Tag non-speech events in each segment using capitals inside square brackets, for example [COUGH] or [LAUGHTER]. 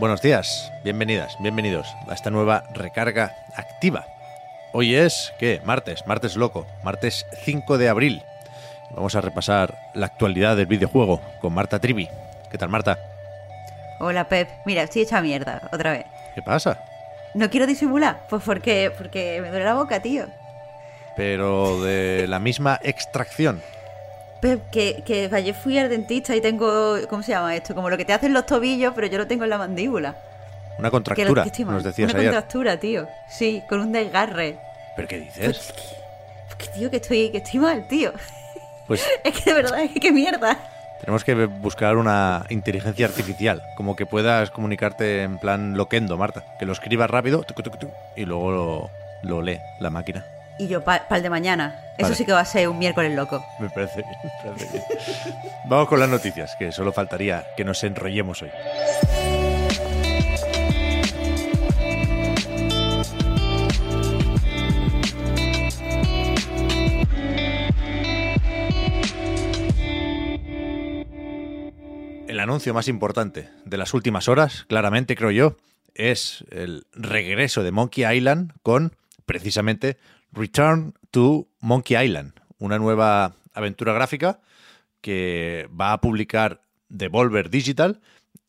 Buenos días, bienvenidas, bienvenidos a esta nueva recarga activa. Hoy es, ¿qué? Martes, martes loco, martes 5 de abril. Vamos a repasar la actualidad del videojuego con Marta Trivi. ¿Qué tal, Marta? Hola, Pep. Mira, estoy hecha mierda, otra vez. ¿Qué pasa? No quiero disimular, pues porque, porque me duele la boca, tío. Pero de la misma extracción. Que, que ayer fui al dentista y tengo, ¿cómo se llama esto? Como lo que te hacen los tobillos, pero yo lo tengo en la mandíbula. Una contractura, lo- que mal. nos decías Una ayer. contractura, tío. Sí, con un desgarre. ¿Pero qué Pues dices? pues que, tío, que estoy, que estoy mal, tío. Pues [LAUGHS] Es que de verdad, es que qué mierda. tenemos que buscar una inteligencia artificial, como que puedas comunicarte en plan loquendo, Marta. Que lo escribas rápido y luego lo, lo lee la máquina. Y yo, para el de mañana. Eso Vale. sí que va a ser un miércoles loco. Me parece bien, me parece bien. Vamos con las noticias, que solo faltaría que nos enrollemos hoy. El anuncio más importante de las últimas horas, claramente creo yo, es el regreso de Monkey Island con precisamente Return to Monkey Island, una nueva aventura gráfica que va a publicar Devolver Digital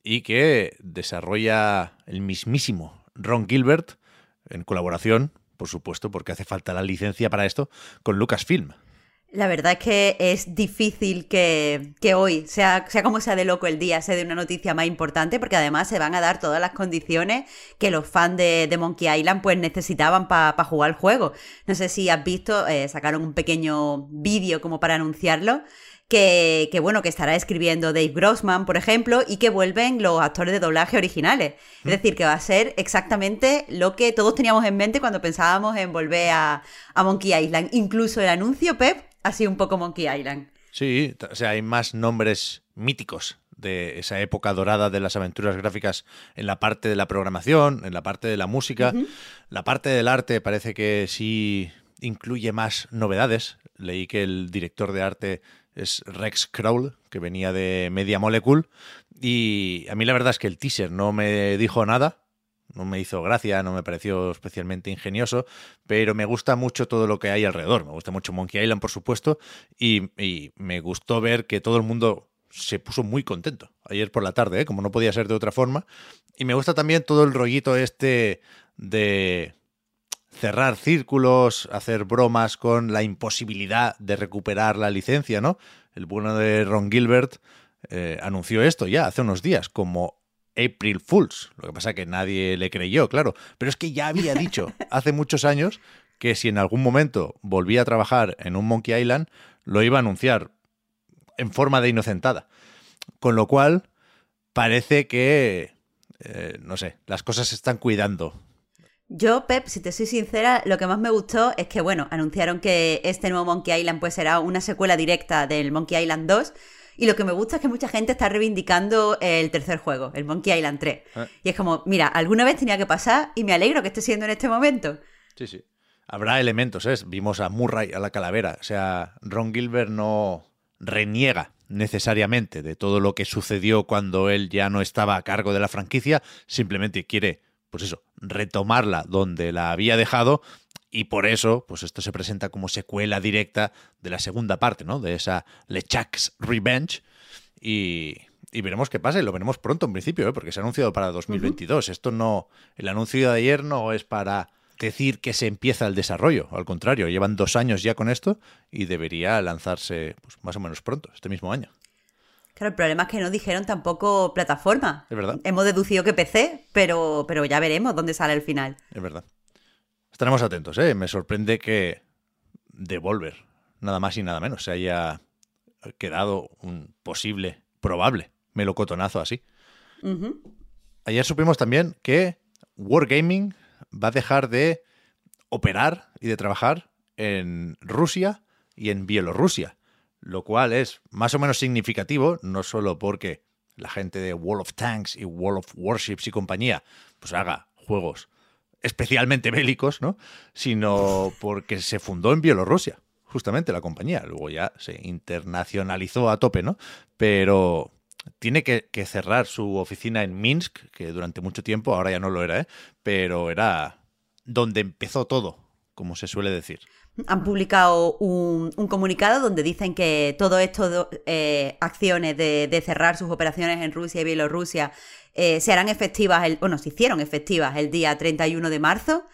y que desarrolla el mismísimo Ron Gilbert en colaboración, por supuesto, porque hace falta la licencia para esto, con Lucasfilm. La verdad es que es difícil que, que hoy, sea, sea como sea de loco el día, sea de una noticia más importante, porque además se van a dar todas las condiciones que los fans de, de Monkey Island pues necesitaban para jugar el juego. No sé si has visto, eh, sacaron un pequeño vídeo como para anunciarlo. Que, que, bueno, que estará escribiendo Dave Grossman, por ejemplo, y que vuelven los actores de doblaje originales. Es decir, que va a ser exactamente lo que todos teníamos en mente cuando pensábamos en volver a, a Monkey Island. Incluso el anuncio, Pep, sido un poco Monkey Island. Sí, o sea, hay más nombres míticos de esa época dorada de las aventuras gráficas en la parte de la programación, en la parte de la música. La parte del arte parece que sí incluye más novedades. Leí que el director de arte es Rex Kroll, que venía de Media Molecule. Y a mí la verdad es que el teaser no me dijo nada. No me hizo gracia, no me pareció especialmente ingenioso, pero me gusta mucho todo lo que hay alrededor. Me gusta mucho Monkey Island, por supuesto, y, me gustó ver que todo el mundo se puso muy contento ayer por la tarde, ¿eh? como no podía ser de otra forma. Y me gusta también todo el rollito este de cerrar círculos, hacer bromas con la imposibilidad de recuperar la licencia, ¿no? El bueno de Ron Gilbert eh, anunció esto ya hace unos días como April Fools. Lo que pasa es que nadie le creyó, claro. Pero es que ya había [LAUGHS] dicho hace muchos años que si en algún momento volvía a trabajar en un Monkey Island, lo iba a anunciar en forma de inocentada. Con lo cual, parece que, eh, no sé, las cosas se están cuidando. Yo, Pep, si te soy sincera, lo que más me gustó es que, bueno, anunciaron que este nuevo Monkey Island pues será una secuela directa del Monkey Island 2. Y lo que me gusta es que mucha gente está reivindicando el tercer juego, el Monkey Island 3. Ah. Y es como, mira, alguna vez tenía que pasar y me alegro que esté siendo en este momento. Sí, sí. Habrá elementos, ¿eh? Vimos a Murray a la calavera. O sea, Ron Gilbert no reniega necesariamente de todo lo que sucedió cuando él ya no estaba a cargo de la franquicia. Simplemente quiere, pues eso, retomarla donde la había dejado. Y por eso, pues esto se presenta como secuela directa de la segunda parte, ¿no? De esa LeChuck's Revenge. Y, y veremos qué pasa y lo veremos pronto en principio, ¿eh? porque se ha anunciado para 2022. Esto no, el anuncio de ayer no es para decir que se empieza el desarrollo, al contrario, llevan dos años ya con esto y debería lanzarse pues, más o menos pronto, este mismo año. Claro, el problema es que no dijeron tampoco plataforma. Es verdad. Hemos deducido que PC, pero, pero ya veremos dónde sale el final. Es verdad. Estaremos atentos, ¿eh? Me sorprende que Devolver, nada más y nada menos, se haya quedado un posible, probable melocotonazo así. Ayer supimos también que Wargaming va a dejar de operar y de trabajar en Rusia y en Bielorrusia, lo cual es más o menos significativo, no solo porque la gente de World of Tanks y World of Warships y compañía pues haga juegos especialmente bélicos, ¿no? Sino porque se fundó en Bielorrusia, justamente la compañía. Luego ya se internacionalizó a tope, ¿no? Pero tiene que, cerrar su oficina en Minsk, que durante mucho tiempo, ahora ya no lo era, ¿eh? Pero era donde empezó todo, como se suele decir. Han publicado un, un comunicado donde dicen que todo esto, eh, acciones de, cerrar sus operaciones en Rusia y Bielorrusia, eh, se harán efectivas, el, bueno, hicieron efectivas el día 31 de marzo.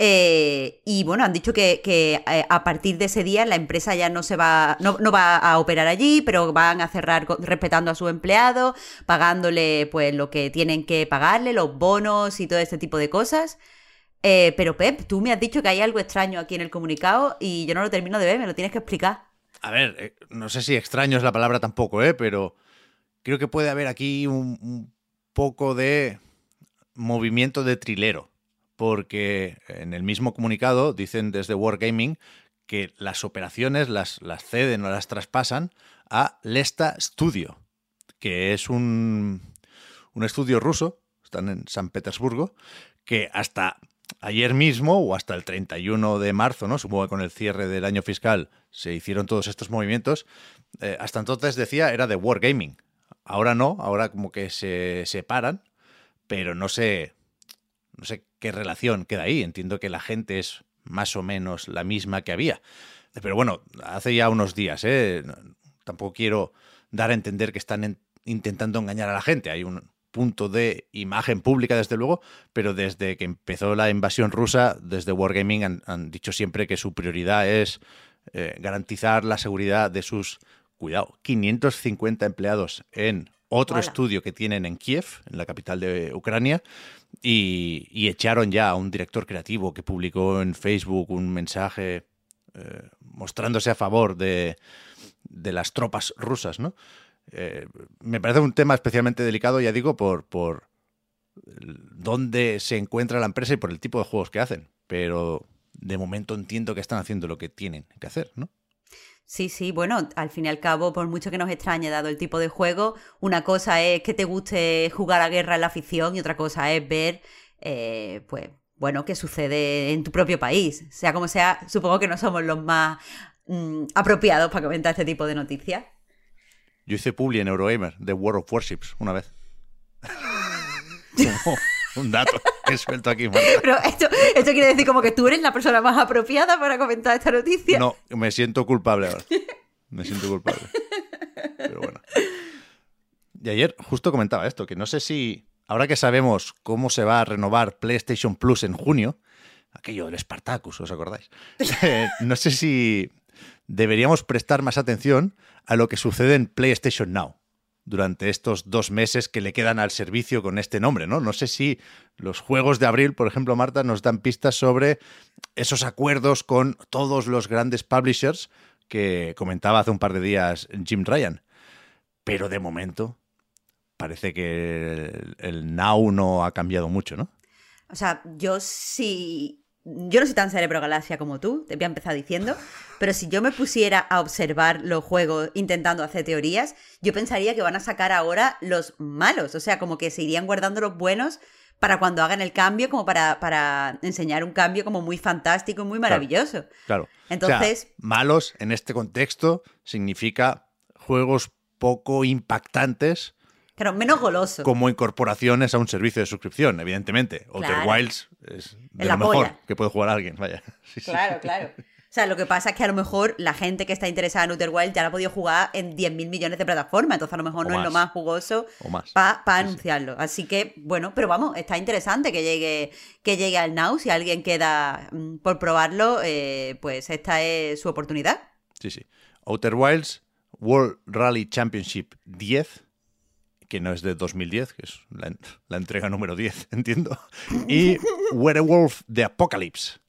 Eh, y bueno, han dicho que, que, a partir de ese día la empresa ya no se va, no, no, va a operar allí, pero van a cerrar respetando a sus empleados, pagándole pues lo que tienen que pagarle, los bonos y todo este tipo de cosas. Eh, pero Pep, tú me has dicho que hay algo extraño aquí en el comunicado y yo no lo termino de ver, me lo tienes que explicar. A ver, eh, no sé si extraño es la palabra tampoco, ¿eh? pero creo que puede haber aquí un, poco de movimiento de trilero, porque en el mismo comunicado dicen desde Wargaming que las operaciones las, las ceden o las traspasan a Lesta Studio, que es un, un estudio ruso, están en San Petersburgo, que hasta ayer mismo o hasta el 31 de marzo, ¿no? Supongo que con el cierre del año fiscal se hicieron todos estos movimientos. Eh, hasta entonces decía era de Wargaming. Ahora no, ahora como que se separan, pero no sé, no sé qué relación queda ahí. Entiendo que la gente es más o menos la misma que había. Pero bueno, hace ya unos días, ¿eh? Tampoco quiero dar a entender que están en, intentando engañar a la gente. Hay un punto de imagen pública, desde luego, pero desde que empezó la invasión rusa, desde Wargaming han, han dicho siempre que su prioridad es eh, garantizar la seguridad de sus, cuidado, 550 empleados en otro Hola. estudio que tienen en Kiev, en la capital de Ucrania, y, y, echaron ya a un director creativo que publicó en Facebook un mensaje eh, mostrándose a favor de, de las tropas rusas, ¿no? Eh, me parece un tema especialmente delicado, ya digo, por, por dónde se encuentra la empresa y por el tipo de juegos que hacen. Pero de momento entiendo que están haciendo lo que tienen que hacer, ¿no? Sí, sí, bueno, al fin y al cabo, por mucho que nos extrañe dado el tipo de juego, una cosa es que te guste jugar a guerra en la afición y otra cosa es ver, eh, pues, bueno, qué sucede en tu propio país. Sea como sea, supongo que no somos los más mmm, apropiados para comentar este tipo de noticias. Yo hice publi en Eurogamer de World of Warships una vez. Como [LAUGHS] [LAUGHS] un dato que suelto aquí, Marta. Pero esto, esto quiere decir como que tú eres la persona más apropiada para comentar esta noticia. No, me siento culpable ahora. Me siento culpable. Pero bueno. Y ayer justo comentaba esto, que no sé si, ahora que sabemos cómo se va a renovar PlayStation Plus en junio, aquello del Spartacus, ¿os acordáis? [LAUGHS] Eh, no sé si deberíamos prestar más atención a lo que sucede en PlayStation Now durante estos dos meses que le quedan al servicio con este nombre, ¿no? No sé si los juegos de abril, por ejemplo, Marta, nos dan pistas sobre esos acuerdos con todos los grandes publishers que comentaba hace un par de días Jim Ryan. Pero de momento parece que el, Now no ha cambiado mucho, ¿no? O sea, yo sí yo no soy tan cerebro galaxia como tú, te voy a empezar diciendo, pero si yo me pusiera a observar los juegos intentando hacer teorías, yo pensaría que van a sacar ahora los malos, o sea, como que se irían guardando los buenos para cuando hagan el cambio, como para, para enseñar un cambio como muy fantástico y muy maravilloso. Claro. claro. Entonces. O sea, malos en este contexto significa juegos poco impactantes. Claro, menos goloso. Como incorporaciones a un servicio de suscripción, evidentemente. Outer claro. Wilds es de lo mejor polla. que puede jugar alguien, vaya. [LAUGHS] Sí, claro, sí. claro. O sea, lo que pasa es que a lo mejor la gente que está interesada en Outer Wilds ya la ha podido jugar en 10.000 millones de plataformas, entonces a lo mejor o no más. es lo más jugoso para pa anunciarlo. Sí. Así que, bueno, pero vamos, está interesante que llegue, que llegue al Now. Si alguien queda mm, por probarlo, eh, pues esta es su oportunidad. Sí, sí. Outer Wilds World Rally Championship 10 que no es de 2010, que es la, la, entrega número 10, [LAUGHS] entiendo. Y Werewolf the Apocalypse,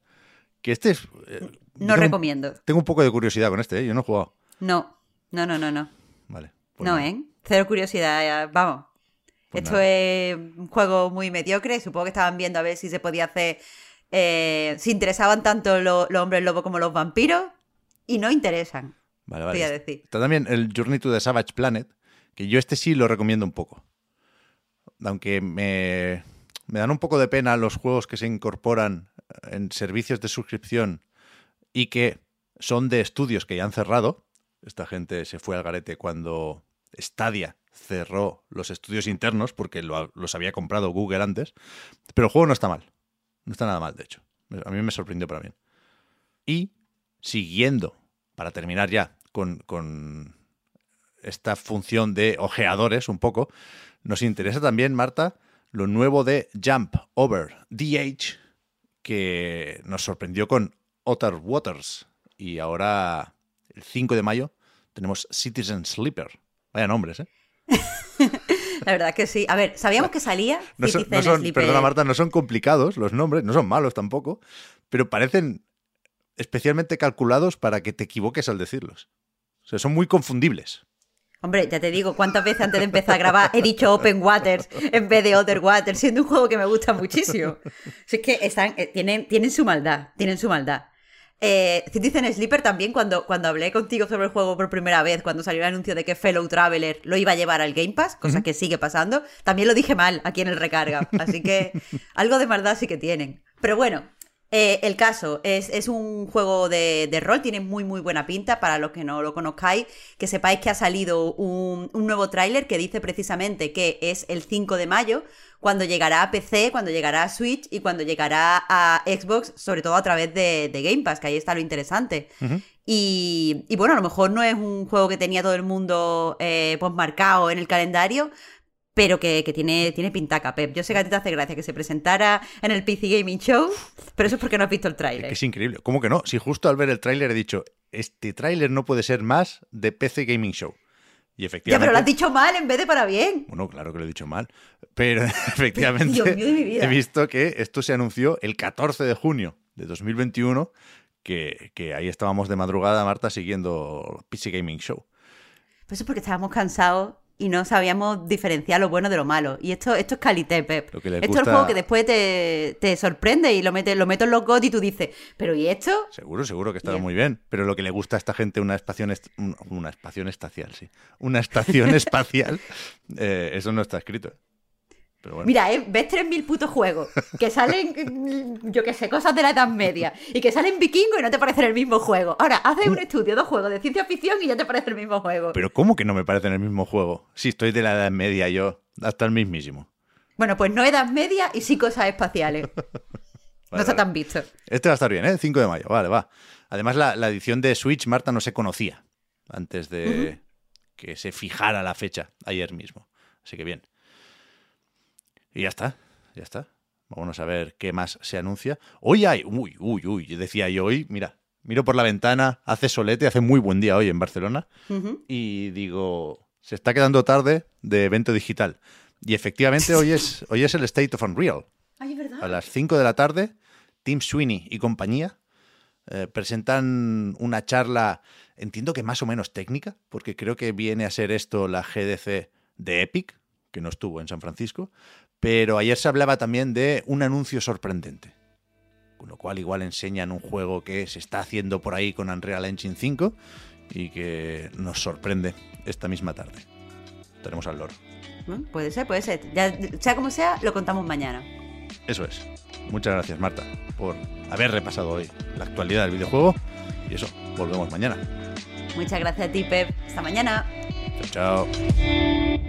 que este es... Eh, no tengo, recomiendo. Tengo un poco de curiosidad con este, ¿eh? yo no he jugado. No. No, no, no, no. Vale. pues no, ¿eh? Cero curiosidad, vamos. Pues Esto es un juego muy mediocre. Supongo que estaban viendo a ver si se podía hacer. Eh, si interesaban tanto los hombres lobo como los vampiros. Y no interesan. Vale, vale. Decir. Está también el Journey to the Savage Planet. Que yo este sí lo recomiendo un poco. Aunque me, me dan un poco de pena los juegos que se incorporan en servicios de suscripción y que son de estudios que ya han cerrado. Esta gente se fue al garete cuando Stadia cerró los estudios internos porque los había comprado Google antes. Pero el juego no está mal. No está nada mal, de hecho. A mí me sorprendió para bien. Y siguiendo, para terminar ya con, con esta función de ojeadores un poco, nos interesa también, Marta, lo nuevo de Jump Over Age, que nos sorprendió con Otter Waters. Y ahora, el 5 de mayo, tenemos Citizen Sleeper. Vaya nombres, ¿eh? [LAUGHS] La verdad que sí. A ver, sabíamos que salía. No son, perdona, Marta, no son complicados los nombres, no son malos tampoco, pero parecen especialmente calculados para que te equivoques al decirlos. O sea, son muy confundibles. Hombre, ya te digo, ¿cuántas veces antes de empezar a grabar he dicho Open Waters en vez de Other Waters, siendo un juego que me gusta muchísimo? es que están, eh, tienen, tienen su maldad, tienen su maldad. Eh, Citizen Sleeper también, cuando, cuando hablé contigo sobre el juego por primera vez, cuando salió el anuncio de que Fellow Traveler lo iba a llevar al Game Pass, cosa que sigue pasando, también lo dije mal aquí en el recarga. Así que algo de maldad sí que tienen. Pero bueno, eh, el caso es, un juego de, rol, tiene muy muy buena pinta para los que no lo conozcáis, que sepáis que ha salido un, nuevo tráiler que dice precisamente que es el 5 de mayo, cuando llegará a PC, cuando llegará a Switch y cuando llegará a Xbox, sobre todo a través de, Game Pass, que ahí está lo interesante. y, bueno, a lo mejor no es un juego que tenía todo el mundo eh, pues marcado en el calendario, pero que, tiene, tiene pintaca, Pep. Yo sé que a ti te hace gracia que se presentara en el PC Gaming Show, pero eso es porque no has visto el tráiler. Es, increíble. ¿Cómo que no? Si justo al ver el tráiler he dicho, este tráiler no puede ser más de PC Gaming Show. Y efectivamente... Ya, pero lo has dicho mal en vez de para bien. Bueno, claro que lo he dicho mal. Pero [LAUGHS] efectivamente he visto que esto se anunció el 14 de junio de 2021, que, que ahí estábamos de madrugada, Marta, siguiendo PC Gaming Show. Pues es porque estábamos cansados y no sabíamos diferenciar lo bueno de lo malo. Y esto, esto es calité, Pep. Esto es el juego que después te, sorprende y lo metes lo meto en los GOT y tú dices, ¿pero y esto? Seguro, seguro que estará muy bien. Pero lo que le gusta a esta gente, una estación, una estación espacial, sí. Una estación [LAUGHS] espacial, eh, eso no está escrito. Mira, ¿eh? ves 3.000 putos juegos que salen, [LAUGHS] yo qué sé, cosas de la Edad Media y que salen vikingos y no te parecen el mismo juego. Ahora, haces un estudio, dos juegos de ciencia ficción y ya te parece el mismo juego. Pero ¿cómo que no me parecen el mismo juego? Si estoy de la Edad Media yo, hasta el mismísimo. Bueno, pues no Edad Media y sí cosas espaciales. [LAUGHS] no está tan visto. Este va a estar bien, ¿eh? 5 de mayo, vale, va. Además, la, edición de Switch, Marta, no se conocía antes de que se fijara la fecha ayer mismo. Así que bien. Y ya está, ya está. Vamos a ver qué más se anuncia. Hoy hay, uy, uy, uy, decía yo hoy, mira, miro por la ventana, hace solete, hace muy buen día hoy en Barcelona, y digo, se está quedando tarde de evento digital. Y efectivamente hoy es, [LAUGHS] hoy es el State of Unreal. Ay, ¿verdad? A las 5 de la tarde, Tim Sweeney y compañía eh, presentan una charla, entiendo que más o menos técnica, porque creo que viene a ser esto la GDC de Epic, que no estuvo en San Francisco, pero ayer se hablaba también de un anuncio sorprendente. Con lo cual igual enseñan un juego que se está haciendo por ahí con Unreal Engine 5 y que nos sorprende esta misma tarde. Tenemos al lore. puede ser, puede ser. Ya, sea como sea, lo contamos mañana. Eso es. Muchas gracias, Marta, por haber repasado hoy la actualidad del videojuego. Y eso, volvemos mañana. Muchas gracias a ti, Pep. Hasta mañana. Chao, chao.